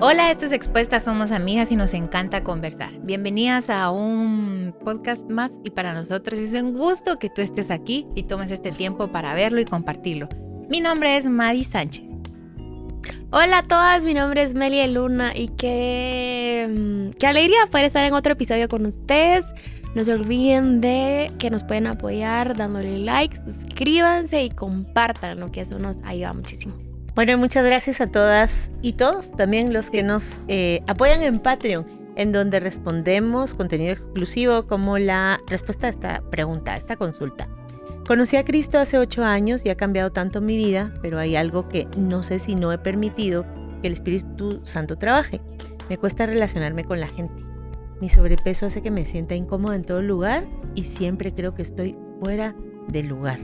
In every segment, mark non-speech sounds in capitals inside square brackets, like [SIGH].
Hola, esto es Expuestas, somos amigas y nos encanta conversar. Bienvenidas a un podcast más y para nosotros es un gusto que tú estés aquí y tomes este tiempo para verlo y compartirlo. Mi nombre es Madi Sánchez. Hola a todas, mi nombre es Melia Luna y qué, mm, qué alegría poder estar en otro episodio con ustedes. No se olviden de que nos pueden apoyar dándole like, suscríbanse y compartan, lo que eso nos ayuda muchísimo. Bueno, muchas gracias a todas y todos, también los que nos eh, apoyan en Patreon, en donde respondemos contenido exclusivo como la respuesta a esta pregunta, a esta consulta. Conocí a Cristo hace ocho años y ha cambiado tanto mi vida, pero hay algo que no sé si no he permitido que el Espíritu Santo trabaje. Me cuesta relacionarme con la gente. Mi sobrepeso hace que me sienta incómoda en todo lugar y siempre creo que estoy fuera del lugar.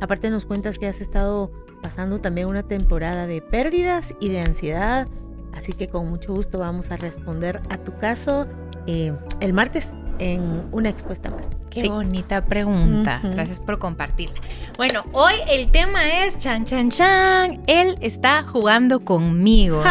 Aparte nos cuentas que has estado pasando también una temporada de pérdidas y de ansiedad, así que con mucho gusto vamos a responder a tu caso eh, el martes en una expuesta más. Qué bonita pregunta. Gracias por compartirla. Bueno, hoy el tema es chan chan chan. Él está jugando conmigo.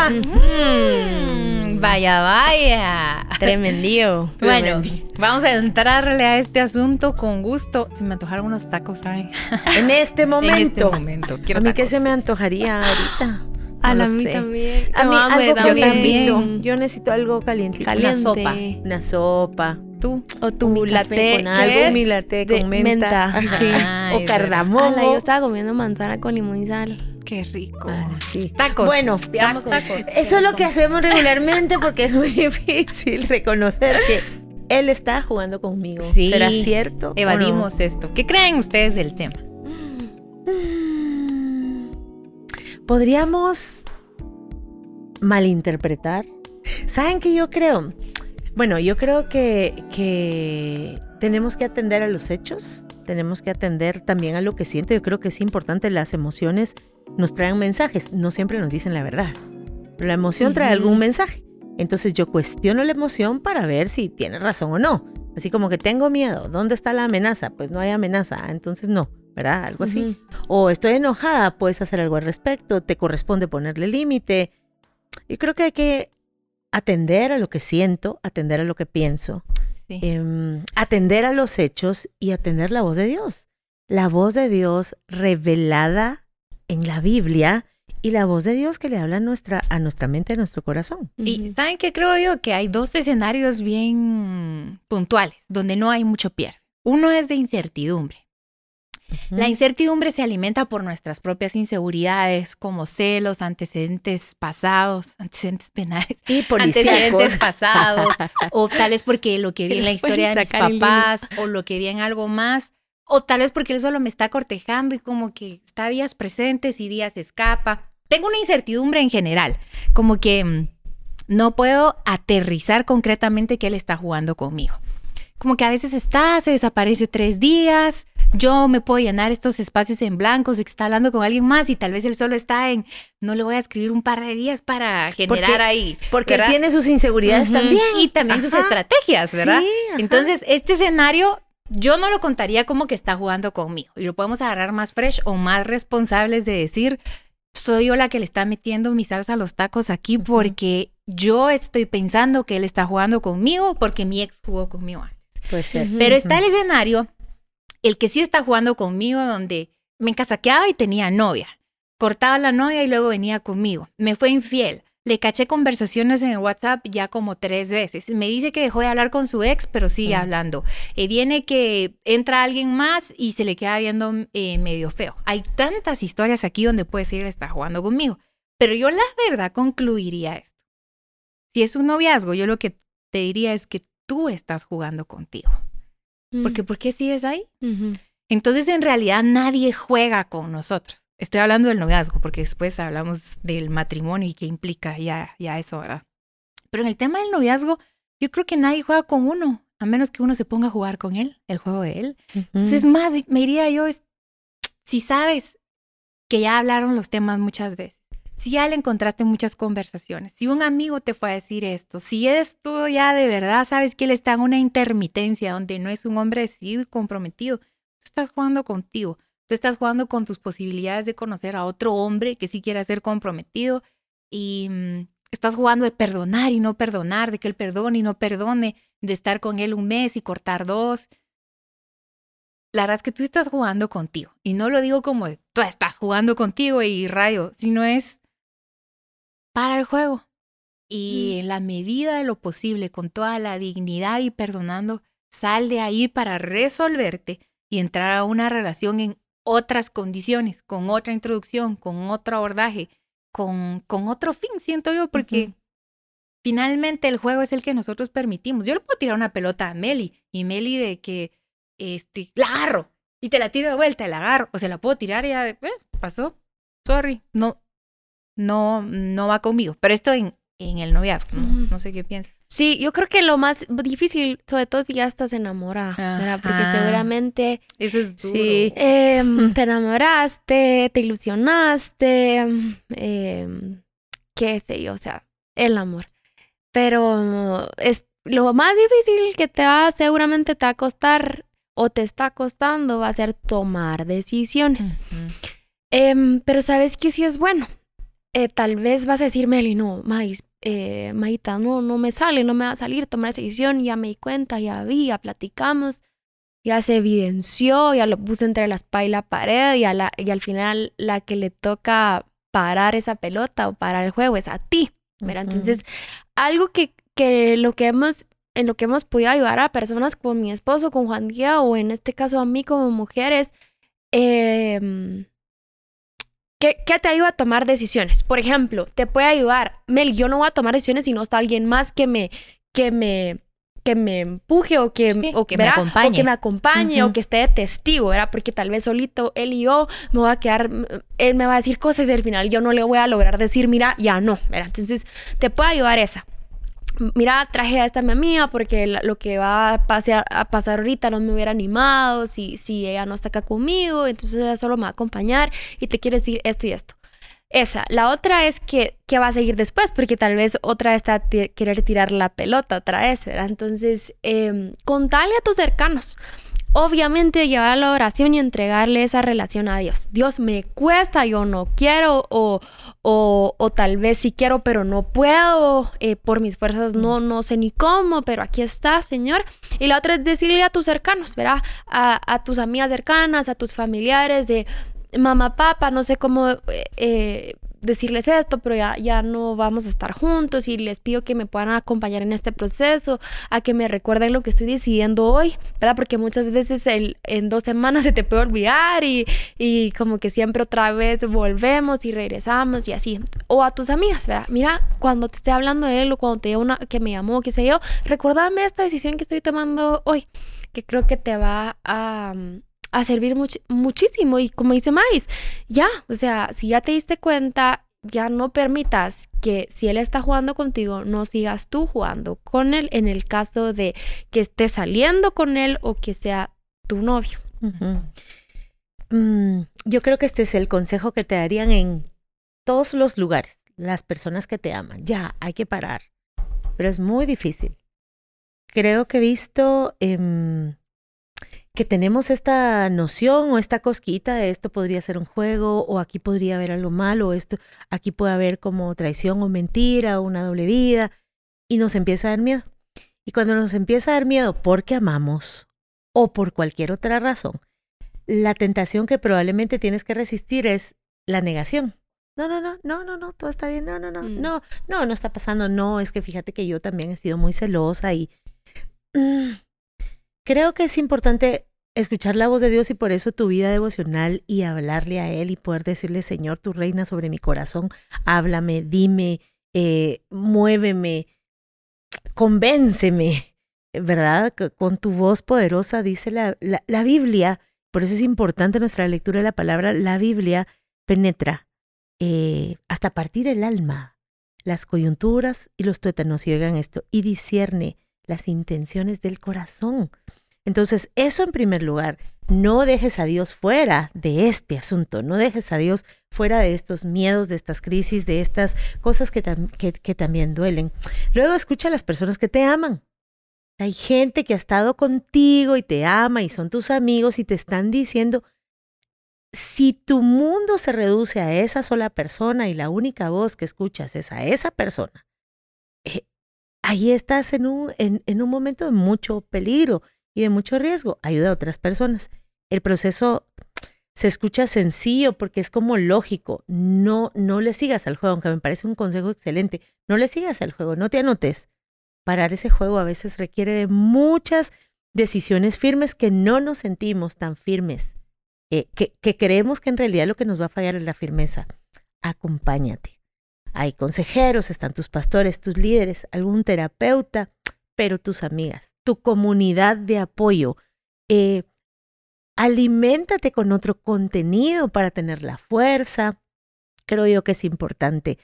Vaya, vaya. Tremendío. [LAUGHS] Bueno, vamos a entrarle a este asunto con gusto. Se me antojaron unos tacos, ¿saben? [LAUGHS] En este momento. en este momento. a mí qué se me antojaría ahorita. [GASPS] A la mí también. A mí algo calientito. Yo necesito algo calientito. Una sopa. Una sopa. ¿Tú? O tu latte con algo, mi latte con menta. o cardamomo. yo estaba comiendo manzana con limón y sal. Qué rico. Ah, sí. Tacos. Bueno, tacos. tacos. Eso es lo que hacemos regularmente porque es muy [LAUGHS] difícil reconocer que él está jugando conmigo. Sí. ¿Será cierto? Evadimos esto. ¿Qué creen ustedes del tema? Podríamos malinterpretar. ¿Saben qué yo creo? Bueno, yo creo que, que tenemos que atender a los hechos, tenemos que atender también a lo que siente. Yo creo que es importante, las emociones nos traen mensajes, no siempre nos dicen la verdad, pero la emoción trae algún mensaje. Entonces yo cuestiono la emoción para ver si tiene razón o no. Así como que tengo miedo, ¿dónde está la amenaza? Pues no hay amenaza, entonces no, ¿verdad? Algo así. O estoy enojada, puedes hacer algo al respecto, te corresponde ponerle límite. Yo creo que hay que atender a lo que siento, atender a lo que pienso, em, atender a los hechos y atender la voz de Dios. La voz de Dios revelada en la Biblia y la voz de Dios que le habla a nuestra, a nuestra mente, a nuestro corazón. Y saben que creo yo que hay dos escenarios bien puntuales donde no hay mucho pierde. Uno es de incertidumbre. La incertidumbre se alimenta por nuestras propias inseguridades, como celos, antecedentes pasados, [LAUGHS] antecedentes penales, y antecedentes pasados, [LAUGHS] o tal vez porque lo que vi en la historia de mis papás, o lo que vi en algo más, o tal vez porque él solo me está cortejando y como que está días presentes y días escapa. Tengo una incertidumbre en general, como que mm, no puedo aterrizar concretamente que él está jugando conmigo. Como que a veces está, se desaparece tres días, yo me puedo llenar estos espacios en blanco, que está hablando con alguien más y tal vez él solo está en, no le voy a escribir un par de días para generar ahí. Porque él tiene sus inseguridades también. Y también sus estrategias, ¿verdad? Entonces, este escenario yo no lo contaría como que está jugando conmigo y lo podemos agarrar más fresh o más responsables de decir, soy yo la que le está metiendo mi salsa a los tacos aquí porque yo estoy pensando que él está jugando conmigo porque mi ex jugó conmigo antes. Puede ser. Pero está el escenario el que sí está jugando conmigo, donde me encasaqueaba y tenía novia. Cortaba la novia y luego venía conmigo. Me fue infiel. Le caché conversaciones en el WhatsApp ya como tres veces. Me dice que dejó de hablar con su ex, pero sigue hablando. Eh, viene que entra alguien más y se le queda viendo eh, medio feo. Hay tantas historias aquí donde puede decir está jugando conmigo. Pero yo la verdad concluiría esto. Si es un noviazgo, yo lo que te diría es que tú estás jugando contigo. Porque ¿por qué sigues ahí? Entonces, en realidad, nadie juega con nosotros. Estoy hablando del noviazgo, porque después hablamos del matrimonio y qué implica ya, ya eso, ¿verdad? Pero en el tema del noviazgo, yo creo que nadie juega con uno, a menos que uno se ponga a jugar con él, el juego de él. Entonces, más, me diría yo, si sabes que ya hablaron los temas muchas veces, si ya le encontraste muchas conversaciones, si un amigo te fue a decir esto, si esto ya de verdad sabes que él está en una intermitencia donde no es un hombre decidido y comprometido, tú estás jugando contigo, tú estás jugando con tus posibilidades de conocer a otro hombre que sí quiera ser comprometido y, mm, estás jugando de perdonar y no perdonar, de que él perdone y no perdone, de estar con él un mes y cortar dos. La verdad es que tú estás jugando contigo. Y no lo digo como de, tú estás jugando contigo y rayo, sino es para el juego. Y Mm. en la medida de lo posible, con toda la dignidad y perdonando, sal de ahí para resolverte y entrar a una relación en otras condiciones, con otra introducción, con otro abordaje, con, con otro fin, siento yo, porque finalmente el juego es el que nosotros permitimos. Yo le puedo tirar una pelota a Meli y Meli de que este, la agarro y te la tiro de vuelta y la agarro, o se la puedo tirar y ya, de, eh, pasó, sorry, no, no, no va conmigo. Pero esto en, en el noviazgo, no, no sé qué piensas. Sí, yo creo que lo más difícil, sobre todo si ya estás enamorada, ¿verdad? Porque seguramente Eso es duro. Sí. em, [LAUGHS] te enamoraste, te ilusionaste, em, qué sé yo, o sea, el amor. Pero es lo más difícil que te va, seguramente te va a costar o te está costando va a ser tomar decisiones. Em, pero sabes que sí es bueno. Eh, tal vez vas a decir, Meli, no, Maíz, eh, no, no me sale, no me va a salir tomar esa decisión, ya me di cuenta, ya vi, ya platicamos, ya se evidenció, ya lo puse entre la espalda y la pared y, a la, y al final la que le toca parar esa pelota o parar el juego es a ti. Ujú. Entonces, algo que, que lo que hemos, en lo que hemos podido ayudar a personas como mi esposo, con Juan Díaz, o en este caso a mí como mujeres, em, ¿Qué, qué te ayuda a tomar decisiones? Por ejemplo, te puede ayudar, Mel, yo no voy a tomar decisiones si no está alguien más que me, que me, que me empuje o que, Sí, o, que me acompañe. o que me acompañe o que esté de testigo, ¿verdad? Porque tal vez solito él y yo me voy a quedar, él me va a decir cosas y al final yo no le voy a lograr decir, mira, ya no, ¿verdad? Entonces, te puede ayudar esa mira, traje a esta mi amiga porque lo que va a pasar, a pasar ahorita no me hubiera animado si, si ella no está acá conmigo, entonces ella solo me va a acompañar y te quiere decir esto y esto. Esa. La otra es que, que va a seguir después, porque tal vez otra está querer tirar la pelota otra vez, ¿verdad? Entonces, eh, contale a tus cercanos. Obviamente llevar la oración y entregarle esa relación a Dios. Dios me cuesta, yo no quiero, o, o, o tal vez sí quiero, pero no puedo, eh, por mis fuerzas no, no sé ni cómo, pero aquí está, Señor. Y la otra es decirle a tus cercanos, ¿verdad? A, a tus amigas cercanas, a tus familiares de mamá, papá, no sé cómo eh, eh, decirles esto, pero ya, ya no vamos a estar juntos y les pido que me puedan acompañar en este proceso, a que me recuerden lo que estoy decidiendo hoy, ¿verdad? Porque muchas veces el, en dos semanas [LAUGHS] se te puede olvidar y, y como que siempre otra vez volvemos y regresamos y así. O a tus amigas, ¿verdad? Mira, cuando te esté hablando de él o cuando te diga una que me llamó, qué sé yo, recuérdame esta decisión que estoy tomando hoy, que creo que te va a, a servir much- muchísimo. Y como dice Mais, ya, o sea, si ya te diste cuenta, ya no permitas que si él está jugando contigo, no sigas tú jugando con él en el caso de que estés saliendo con él o que sea tu novio. Mm, yo creo que este es el consejo que te darían en todos los lugares, las personas que te aman. Ya, hay que parar, pero es muy difícil. Creo que he visto em, que tenemos esta noción o esta cosquita de esto podría ser un juego o aquí podría haber algo malo, o esto aquí puede haber como traición o mentira o una doble vida y nos empieza a dar miedo. Y cuando nos empieza a dar miedo porque amamos o por cualquier otra razón, la tentación que probablemente tienes que resistir es la negación. No, no, no, no, no, no, todo está bien, no, no, no, Mm. no, no, no está pasando, no, es que fíjate que yo también he sido muy celosa y mm, creo que es importante escuchar la voz de Dios y por eso tu vida devocional y hablarle a Él y poder decirle, Señor, tu reina sobre mi corazón, háblame, dime, eh, muéveme, convénceme, ¿verdad? Con tu voz poderosa, dice la, la, Biblia, por eso es importante nuestra lectura de la palabra, la Biblia penetra eh, hasta partir el alma, las coyunturas y los tuétanos, y oigan esto, y discierne las intenciones del corazón. Entonces, eso en primer lugar, no dejes a Dios fuera de este asunto, no dejes a Dios fuera de estos miedos, de estas crisis, de estas cosas que, tam- que, también duelen. Luego escucha a las personas que te aman. Hay gente que ha estado contigo y te ama y son tus amigos y te están diciendo, si tu mundo se reduce a esa sola persona y la única voz que escuchas es a esa persona, eh, ahí estás en un, en, en un momento de mucho peligro y de mucho riesgo. Ayuda a otras personas. El proceso se escucha sencillo porque es como lógico. No, no le sigas al juego, aunque me parece un consejo excelente. No le sigas al juego, no te anotes. Parar ese juego a veces requiere de muchas decisiones firmes que no nos sentimos tan firmes, eh, que, que creemos que en realidad lo que nos va a fallar es la firmeza. Acompáñate. Hay consejeros, están tus pastores, tus líderes, algún terapeuta, pero tus amigas, tu comunidad de apoyo. Eh, aliméntate con otro contenido para tener la fuerza. Creo yo que es importante.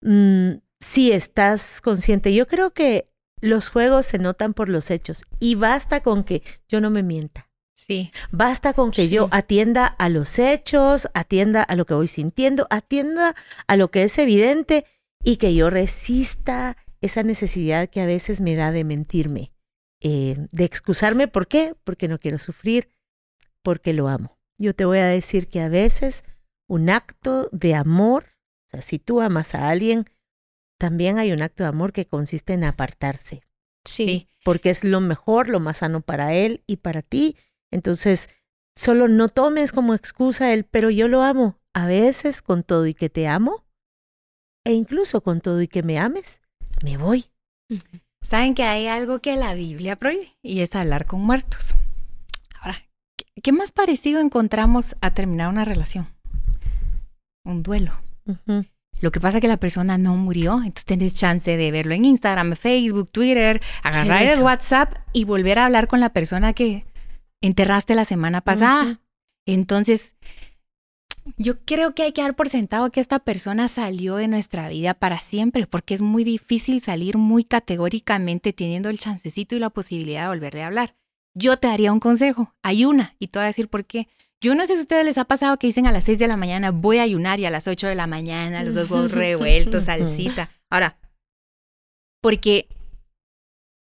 Mm, si estás consciente, yo creo que los juegos se notan por los hechos y basta con que yo no me mienta. Sí. Basta con que yo atienda a los hechos, atienda a lo que voy sintiendo, atienda a lo que es evidente y que yo resista esa necesidad que a veces me da de mentirme, eh, de excusarme. ¿Por qué? Porque no quiero sufrir, porque lo amo. Yo te voy a decir que a veces un acto de amor, o sea, si tú amas a alguien, también hay un acto de amor que consiste en apartarse. Sí. Porque es lo mejor, lo más sano para él y para ti. Entonces, solo no tomes como excusa el, pero yo lo amo. A veces con todo y que te amo, e incluso con todo y que me ames, me voy. Saben que hay algo que la Biblia prohíbe y es hablar con muertos. ¿Qué más parecido encontramos a terminar una relación? Un duelo. Lo que pasa es que la persona no murió, entonces tienes chance de verlo en Instagram, Facebook, Twitter, agarrar el WhatsApp y volver a hablar con la persona que enterraste la semana pasada. Entonces, yo creo que hay que dar por sentado que esta persona salió de nuestra vida para siempre, porque es muy difícil salir muy categóricamente teniendo el chancecito y la posibilidad de volverle a hablar yo te daría un consejo, ayuna, y te voy a decir por qué. Yo no sé si a ustedes les ha pasado que dicen a las 6 de la mañana voy a ayunar y a las 8 de la mañana los dos huevos [LAUGHS] revueltos, salsita. Ahora, porque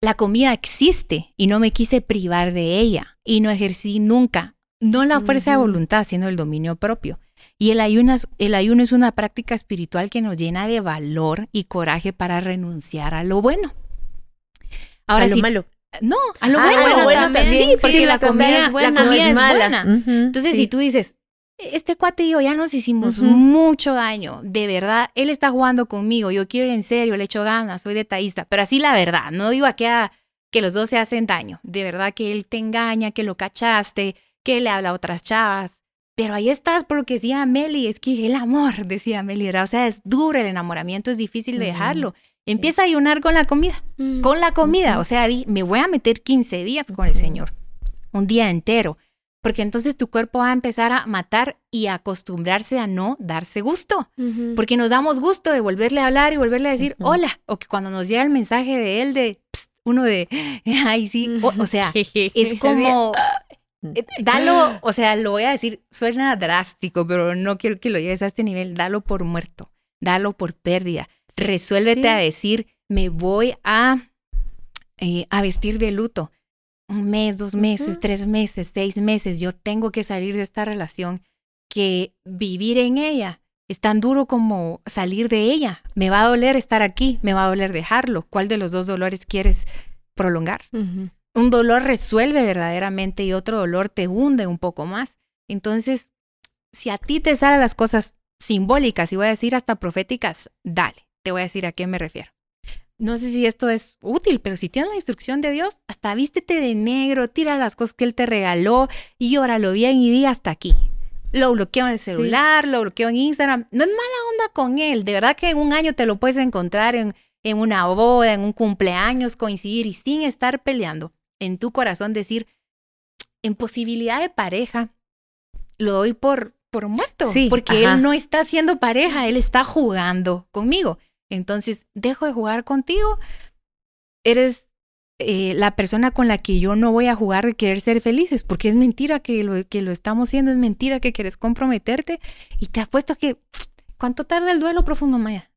la comida existe y no me quise privar de ella y no ejercí nunca, no la fuerza de voluntad, sino el dominio propio. Y el ayuno, es, el ayuno es una práctica espiritual que nos llena de valor y coraje para renunciar a lo bueno. Ahora, a lo malo. No, a lo ah, bueno, también. Sí, porque la, comida, es buena. La comida es, buena. Entonces, si tú dices, este cuate y yo ya nos hicimos mucho daño, de verdad, él está jugando conmigo, yo quiero ir en serio, le echo ganas, soy detallista, pero así la verdad, no digo a que, que los dos se hacen daño, de verdad que él te engaña, que lo cachaste, que le habla a otras chavas, pero ahí estás por lo que decía Meli, es que el amor, decía Meli, o sea, es duro el enamoramiento, es difícil de dejarlo. Empieza a ayunar con la comida, mm. con la comida. O sea, me voy a meter 15 días con el Señor, un día entero, porque entonces tu cuerpo va a empezar a matar y a acostumbrarse a no darse gusto, porque nos damos gusto de volverle a hablar y volverle a decir hola, o que cuando nos llega el mensaje de él de uno de, [GASPS] ay, sí, o, sea, [LAUGHS] es como, dalo, o sea, lo voy a decir, suena drástico, pero no quiero que lo lleves a este nivel, dalo por muerto, dalo por pérdida Resuélvete a decir, me voy a, eh, a vestir de luto. Un mes, dos meses, tres meses, seis meses. Yo tengo que salir de esta relación que vivir en ella es tan duro como salir de ella. Me va a doler estar aquí, me va a doler dejarlo. ¿Cuál de los dos dolores quieres prolongar? Un dolor resuelve verdaderamente y otro dolor te hunde un poco más. Entonces, si a ti te salen las cosas simbólicas y voy a decir hasta proféticas, dale te voy a decir a qué me refiero. No sé si esto es útil, pero si tienes la instrucción de Dios, hasta vístete de negro, tira las cosas que Él te regaló y óralo bien y di hasta aquí. Lo bloqueo en el celular, lo bloqueo en Instagram. No es mala onda con Él. De verdad que en un año te lo puedes encontrar en, en una boda, en un cumpleaños, coincidir y sin estar peleando. En tu corazón decir, en posibilidad de pareja, lo doy por, por muerto. Sí, porque Él no está haciendo pareja, Él está jugando conmigo. Entonces, dejo de jugar contigo. Eres eh, la persona con la que yo no voy a jugar de querer ser felices, porque es mentira que lo, que lo estamos haciendo, es mentira que quieres comprometerte. Y te apuesto que, ¿cuánto tarda el duelo profundo, Maya?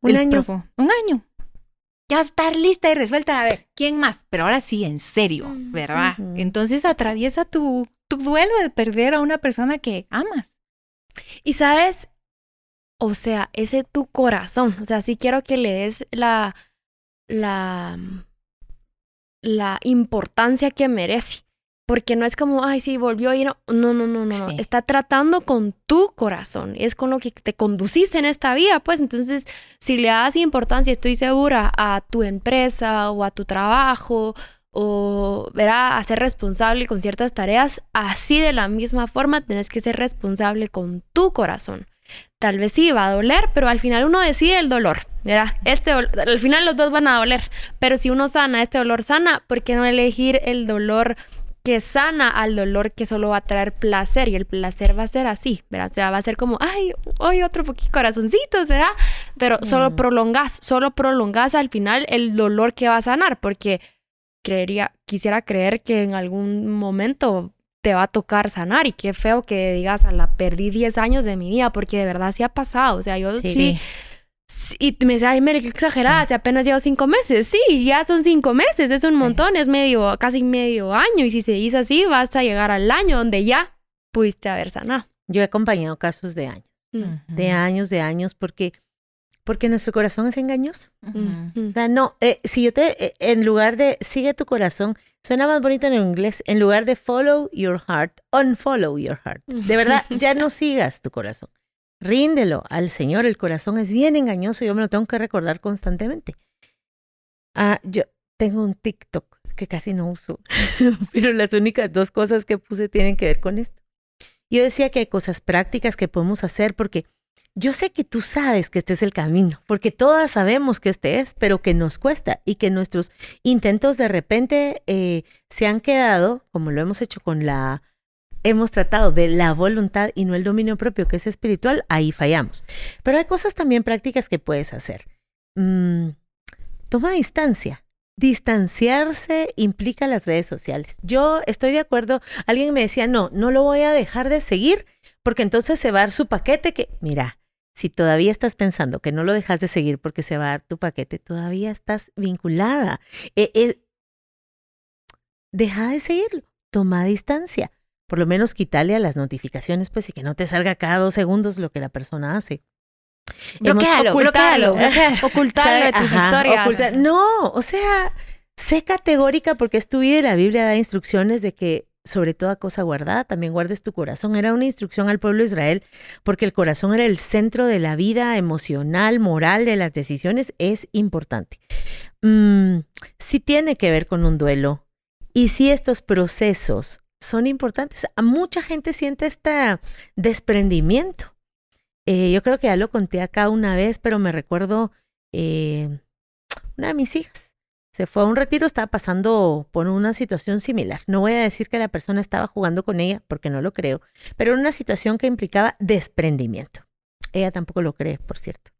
Un año. Un año. Ya estar lista y resuelta. A ver, ¿quién más? Pero ahora sí, en serio, ¿verdad? Entonces atraviesa tu, tu duelo de perder a una persona que amas. Y sabes, o sea, ese tu corazón. O sea, sí quiero que le des la, la, la importancia que merece. Porque no es como, ay, sí, volvió ir. No, no, no, no. no. Sí. Está tratando con tu corazón. Es con lo que te conduciste en esta vida. Pues entonces, si le das importancia, estoy segura, a tu empresa o a tu trabajo o verá a ser responsable con ciertas tareas, así de la misma forma tenés que ser responsable con tu corazón. Tal vez sí va a doler, pero al final uno decide el dolor. ¿verdad? Este dol- al final los dos van a doler, pero si uno sana, este dolor sana, ¿por qué no elegir el dolor que sana al dolor que solo va a traer placer? Y el placer va a ser así, ¿verdad? O sea, va a ser como, ay, hoy otro poquito corazoncitos, ¿verdad? Pero solo prolongás, solo prolongás al final el dolor que va a sanar, porque creería, quisiera creer que en algún momento te va a tocar sanar y qué feo que digas, a la perdí 10 años de mi vida, porque de verdad sí ha pasado, o sea, yo sí, Sí. Y me dice, ay, Mary, qué exagerada, si apenas llevo cinco meses, sí, ya son cinco meses, es un montón, es medio, casi medio año, y si se dice así, vas a llegar al año donde ya pudiste haber sanado. Yo he acompañado casos de años, de años, de años, porque, porque nuestro corazón es engañoso. O sea, no, eh, si yo te, eh, en lugar de sigue tu corazón, suena más bonito en inglés, en lugar de follow your heart, unfollow your heart. De verdad, ya no sigas tu corazón. Ríndelo al Señor, el corazón es bien engañoso, yo me lo tengo que recordar constantemente. Ah, yo tengo un TikTok que casi no uso, [LAUGHS] pero las únicas dos cosas que puse tienen que ver con esto. Yo decía que hay cosas prácticas que podemos hacer porque yo sé que tú sabes que este es el camino, porque todas sabemos que este es, pero que nos cuesta y que nuestros intentos de repente eh, se han quedado, como lo hemos hecho con la, hemos tratado de la voluntad y no el dominio propio, que es espiritual, ahí fallamos. Pero hay cosas también prácticas que puedes hacer. Mm, toma distancia. Distanciarse implica las redes sociales. Yo estoy de acuerdo. Alguien me decía, no, no lo voy a dejar de seguir porque entonces se va a dar su paquete que, mira, si todavía estás pensando que no lo dejas de seguir porque se va a dar tu paquete, todavía estás vinculada. Eh, eh, deja de seguirlo, toma distancia. Por lo menos quítale a las notificaciones, pues, y que no te salga cada dos segundos lo que la persona hace. Hemos Bloquéalo, ocultado. bloquéalo. [LAUGHS] Ocultarlo de tus Ajá, historias. oculta- No, o sea, sé categórica porque es tu vida y la Biblia da instrucciones de que sobre toda cosa guardada también guardes tu corazón. Era una instrucción al pueblo de Israel porque el corazón era el centro de la vida emocional, moral, de las decisiones. Es importante. Mm, sí tiene que ver con un duelo y sí estos procesos son importantes. A mucha gente siente este desprendimiento. Eh, yo creo que ya lo conté acá una vez, pero me recuerdo eh, una de mis hijas. Se fue a un retiro, estaba pasando por una situación similar. No voy a decir que la persona estaba jugando con ella, porque no lo creo, pero una situación que implicaba desprendimiento. Ella tampoco lo cree, por cierto.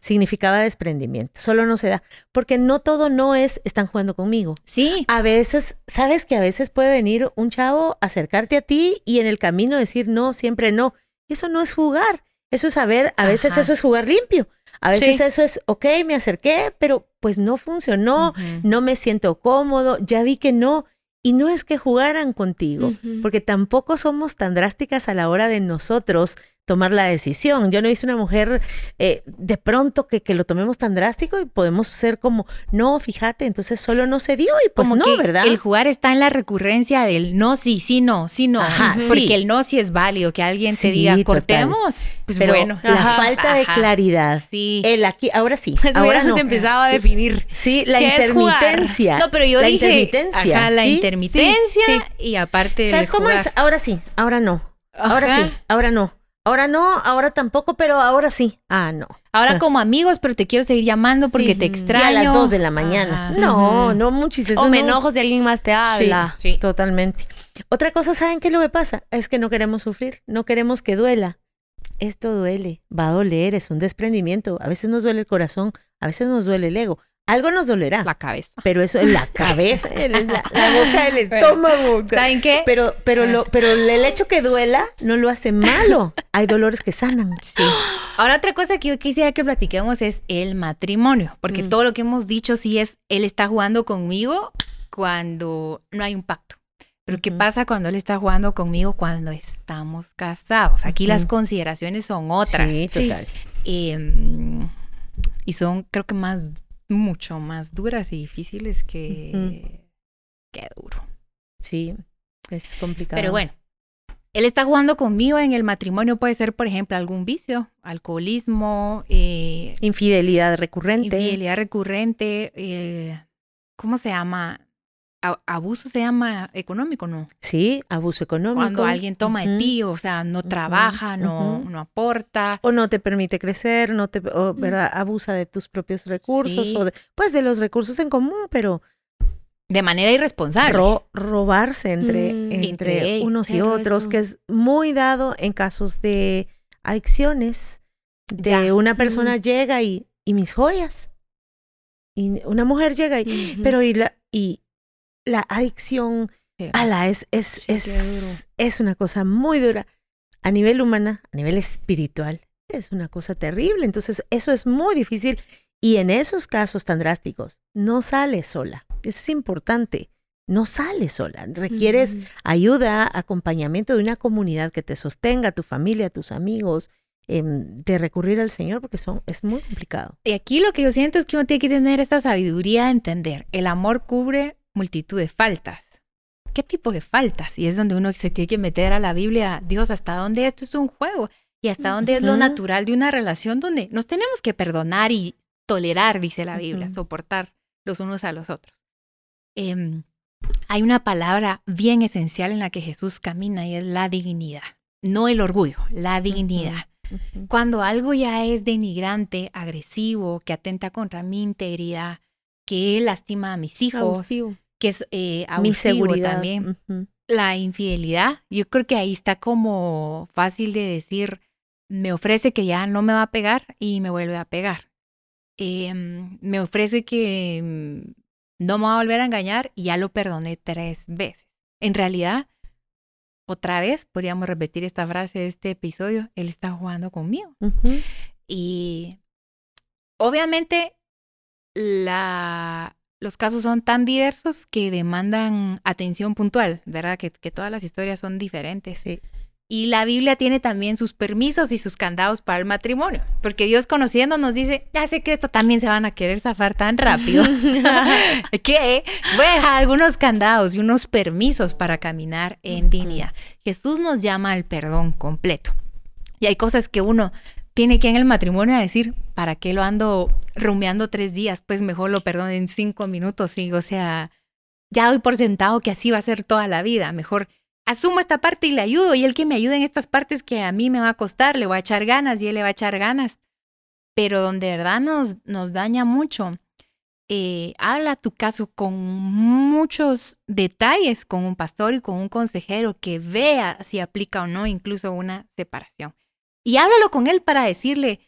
Significaba desprendimiento. Solo no se da, porque no todo no es están jugando conmigo. Sí. A veces, sabes que a veces puede venir un chavo, acercarte a ti y en el camino decir no, siempre no. Eso no es jugar. Eso es saber, a veces Ajá. eso es jugar limpio. A veces Sí. eso es, ok, me acerqué, pero pues no funcionó, no me siento cómodo, ya vi que no. Y no es que jugaran contigo, porque tampoco somos tan drásticas a la hora de nosotros tomar la decisión. Yo no visto una mujer eh, de pronto que, que lo tomemos tan drástico y podemos ser como, no, fíjate, entonces solo no se dio y pues Como no, que ¿verdad? el jugar está en la recurrencia del no, sí, sí, no, sí, no. Ajá, Porque sí. el no sí es válido, que alguien Sí, te diga, total. cortemos. Pues Pero bueno. la Ajá, falta de claridad. Sí. El aquí, ahora sí, Eso ahora no. empezado a definir. Sí, la intermitencia. No, pero yo la dije, intermitencia, ajá, la ¿sí? intermitencia y aparte ¿Sabes cómo jugar. es? Ahora sí, ahora no. Ahora sí, ahora no. Ahora no, ahora tampoco, pero ahora sí. Ah, no. Ahora como amigos, pero te quiero seguir llamando porque Sí, te y extraño. a las 2 de la mañana. Ajá. No, no, muchis. eso o me no. enojo si alguien más te habla. Sí, totalmente. Otra cosa, ¿saben qué es lo que pasa? Es que no queremos sufrir, no queremos que duela. Esto duele, va a doler, es un desprendimiento. A veces nos duele el corazón, a veces nos duele el ego. Algo nos dolerá, La cabeza. pero eso es la [LAUGHS] cabeza, la, la boca, el estómago. ¿Saben qué? Pero, pero, lo, pero el hecho que duela no lo hace malo. [LAUGHS] Hay dolores que sanan. Sí. [GASPS] Ahora otra cosa que yo quisiera que platiquemos es el matrimonio, porque Mm. todo lo que hemos dicho sí es, él está jugando conmigo cuando no hay un pacto. Pero ¿qué pasa cuando él está jugando conmigo cuando estamos casados? Aquí las consideraciones son otras. Sí, Sí. total. Em, y son, creo que más, mucho más duras y difíciles que, que duro. Sí, es complicado. Pero bueno, él está jugando conmigo en el matrimonio, puede ser, por ejemplo, algún vicio, alcoholismo, eh, Infidelidad recurrente. infidelidad recurrente, eh, ¿cómo se llama? Abuso se llama económico, ¿no? Sí, abuso económico. Cuando alguien toma de Ujú. ti, o sea, no trabaja, no, no aporta. O no te permite crecer, no te, o, ¿verdad? Abusa de tus propios recursos, Sí. o de, pues de los recursos en común, pero De manera irresponsable. ro- robarse entre, Mm, entre, unos y otros, eso- que es muy dado en casos de adicciones, de Ya. una persona Mm. llega y, y mis joyas. Y una mujer llega y, pero y la, y la adicción, Sí. ala, es, es, Sí, es, es una cosa muy dura. A nivel humana, a nivel espiritual, es una cosa terrible. Entonces, eso es muy difícil. Y en esos casos tan drásticos, no sales sola. Eso es importante. No sales sola. Requieres ayuda, acompañamiento de una comunidad que te sostenga, tu familia, tus amigos, em, de recurrir al Señor, porque son, es muy complicado. Y aquí lo que yo siento es que uno tiene que tener esta sabiduría de entender. El amor cubre multitud de faltas. ¿Qué tipo de faltas? Y es donde uno se tiene que meter a la Biblia. Dios, ¿hasta dónde esto es un juego? Y hasta dónde es lo natural de una relación donde nos tenemos que perdonar y tolerar, dice la Biblia, soportar los unos a los otros. Em, hay una palabra bien esencial en la que Jesús camina y es la dignidad. No el orgullo, la dignidad. Cuando algo ya es denigrante, agresivo, que atenta contra mi integridad, que lastima a mis hijos, Abusivo. Que es eh, Mi seguridad. también. La infidelidad, yo creo que ahí está como fácil de decir, me ofrece que ya no me va a pegar y me vuelve a pegar. Em, me ofrece que mm, no me va a volver a engañar y ya lo perdoné tres veces. En realidad, otra vez podríamos repetir esta frase de este episodio, él está jugando conmigo. Y obviamente la, los casos son tan diversos que demandan atención puntual, ¿verdad? Que, que todas las historias son diferentes. Sí. Y la Biblia tiene también sus permisos y sus candados para el matrimonio, porque Dios conociendo nos dice, ya sé que esto también se van a querer zafar tan rápido, que voy a dejar algunos candados y unos permisos para caminar en dignidad. Jesús nos llama al perdón completo. Y hay cosas que uno tiene que en el matrimonio decir, ¿para qué lo ando rumiando tres días? Pues mejor lo perdono en cinco minutos, sí, o sea, ya doy por sentado que así va a ser toda la vida, mejor asumo esta parte y le ayudo y él que me ayude en estas partes que a mí me va a costar, le voy a echar ganas y él le va a echar ganas. Pero donde de verdad nos, nos daña mucho, eh, habla tu caso con muchos detalles con un pastor y con un consejero que vea si aplica o no incluso una separación. Y háblalo con él para decirle,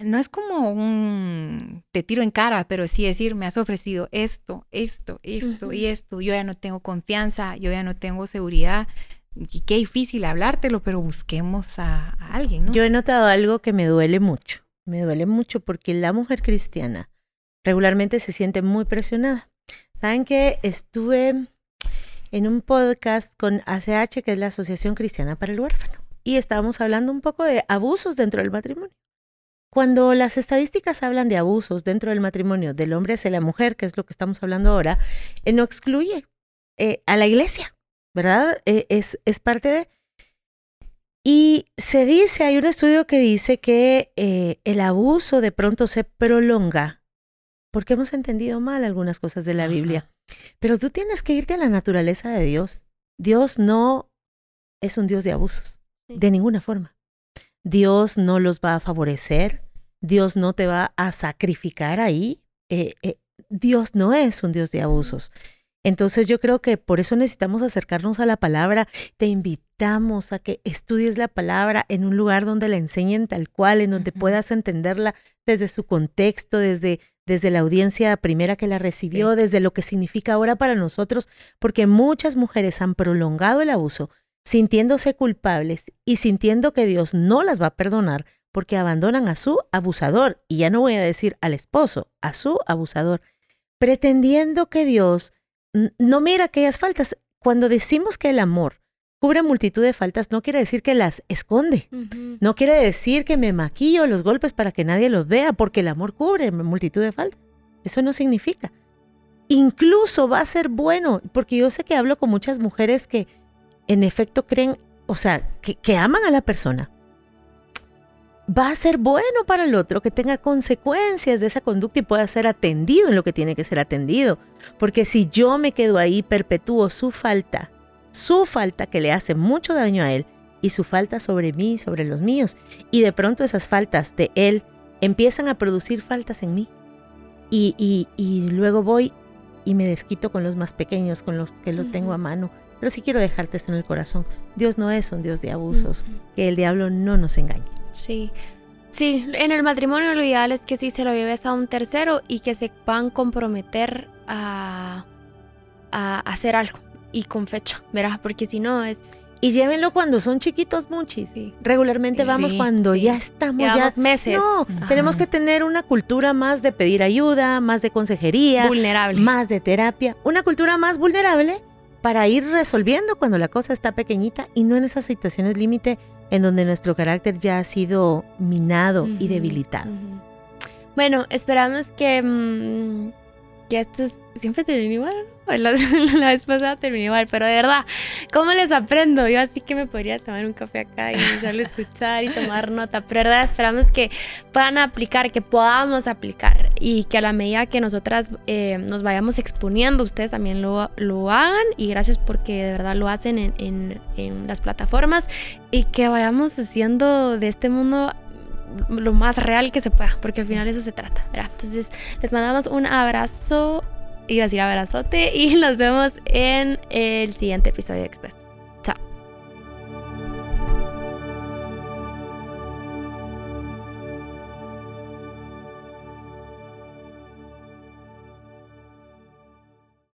no es como un te tiro en cara, pero sí decir, me has ofrecido esto, esto, esto Ujú. y esto, yo ya no tengo confianza, yo ya no tengo seguridad. Y qué difícil hablártelo, pero busquemos a, a alguien, ¿no? Yo he notado algo que me duele mucho. Me duele mucho porque la mujer cristiana regularmente se siente muy presionada. Saben que estuve en un podcast con ACH, que es la Asociación Cristiana para el Huérfano, y estábamos hablando un poco de abusos dentro del matrimonio. Cuando las estadísticas hablan de abusos dentro del matrimonio del hombre hacia la mujer, que es lo que estamos hablando ahora, eh, no excluye eh, a la iglesia, ¿verdad? Eh, es, es parte de... Y se dice, hay un estudio que dice que el abuso de pronto se prolonga porque hemos entendido mal algunas cosas de la Ajá. Biblia. Pero tú tienes que irte a la naturaleza de Dios. Dios no es un Dios de abusos, Sí. de ninguna forma. Dios no los va a favorecer, Dios no te va a sacrificar ahí. eh, eh, Dios no es un Dios de abusos. Entonces yo creo que por eso necesitamos acercarnos a la palabra. Te invitamos a que estudies la palabra en un lugar donde la enseñen tal cual, en donde puedas entenderla desde su contexto, desde, desde la audiencia primera que la recibió, desde lo que significa ahora para nosotros, porque muchas mujeres han prolongado el abuso sintiéndose culpables y sintiendo que Dios no las va a perdonar porque abandonan a su abusador, y ya no voy a decir al esposo, a su abusador, pretendiendo que Dios no mira aquellas faltas cuando decimos que el amor cubre multitud de faltas, no quiere decir que las esconde. No quiere decir que me maquillo los golpes para que nadie los vea, porque el amor cubre multitud de faltas. Eso no significa. Incluso va a ser bueno, porque yo sé que hablo con muchas mujeres que en efecto creen, o sea, que, que aman a la persona. Va a ser bueno para el otro que tenga consecuencias de esa conducta y pueda ser atendido en lo que tiene que ser atendido. Porque si yo me quedo ahí, perpetúo su falta, su falta que le hace mucho daño a él y su falta sobre mí y sobre los míos. Y de pronto esas faltas de él empiezan a producir faltas en mí. Y, y, y luego voy y me desquito con los más pequeños, con los que lo tengo a mano. Pero sí quiero dejarte esto en el corazón. Dios no es un Dios de abusos. Que el diablo no nos engañe. Sí. Sí, en el matrimonio lo ideal es que sí se lo lleves a un tercero y que se puedan comprometer a, a hacer algo y con fecha, ¿verdad? Porque si no es... Y llévenlo cuando son chiquitos muchis. Sí. Regularmente Sí, vamos cuando sí. ya estamos ya Llevamos meses. No, Ajá. tenemos que tener una cultura más de pedir ayuda, más de consejería, vulnerable. más de terapia, una cultura más vulnerable para ir resolviendo cuando la cosa está pequeñita y no en esas situaciones límite en donde nuestro carácter ya ha sido minado y debilitado. Bueno, esperamos que, mm, que esto es- siempre igual. ¿No? La, [LAUGHS] la vez pasada terminé igual, pero de verdad, ¿cómo les aprendo? Yo así que me podría tomar un café acá y [LAUGHS] solo escuchar y tomar nota, pero de verdad esperamos que puedan aplicar, que podamos aplicar y que a la medida que nosotras eh, nos vayamos exponiendo, ustedes también lo, lo hagan y gracias porque de verdad lo hacen en, en- en las plataformas y que vayamos haciendo de este mundo lo más real que se pueda, porque al final eso se trata, ¿verdad? Entonces, les mandamos un abrazo, iba a decir abrazote, y [LAUGHS] nos vemos en el siguiente episodio de Express.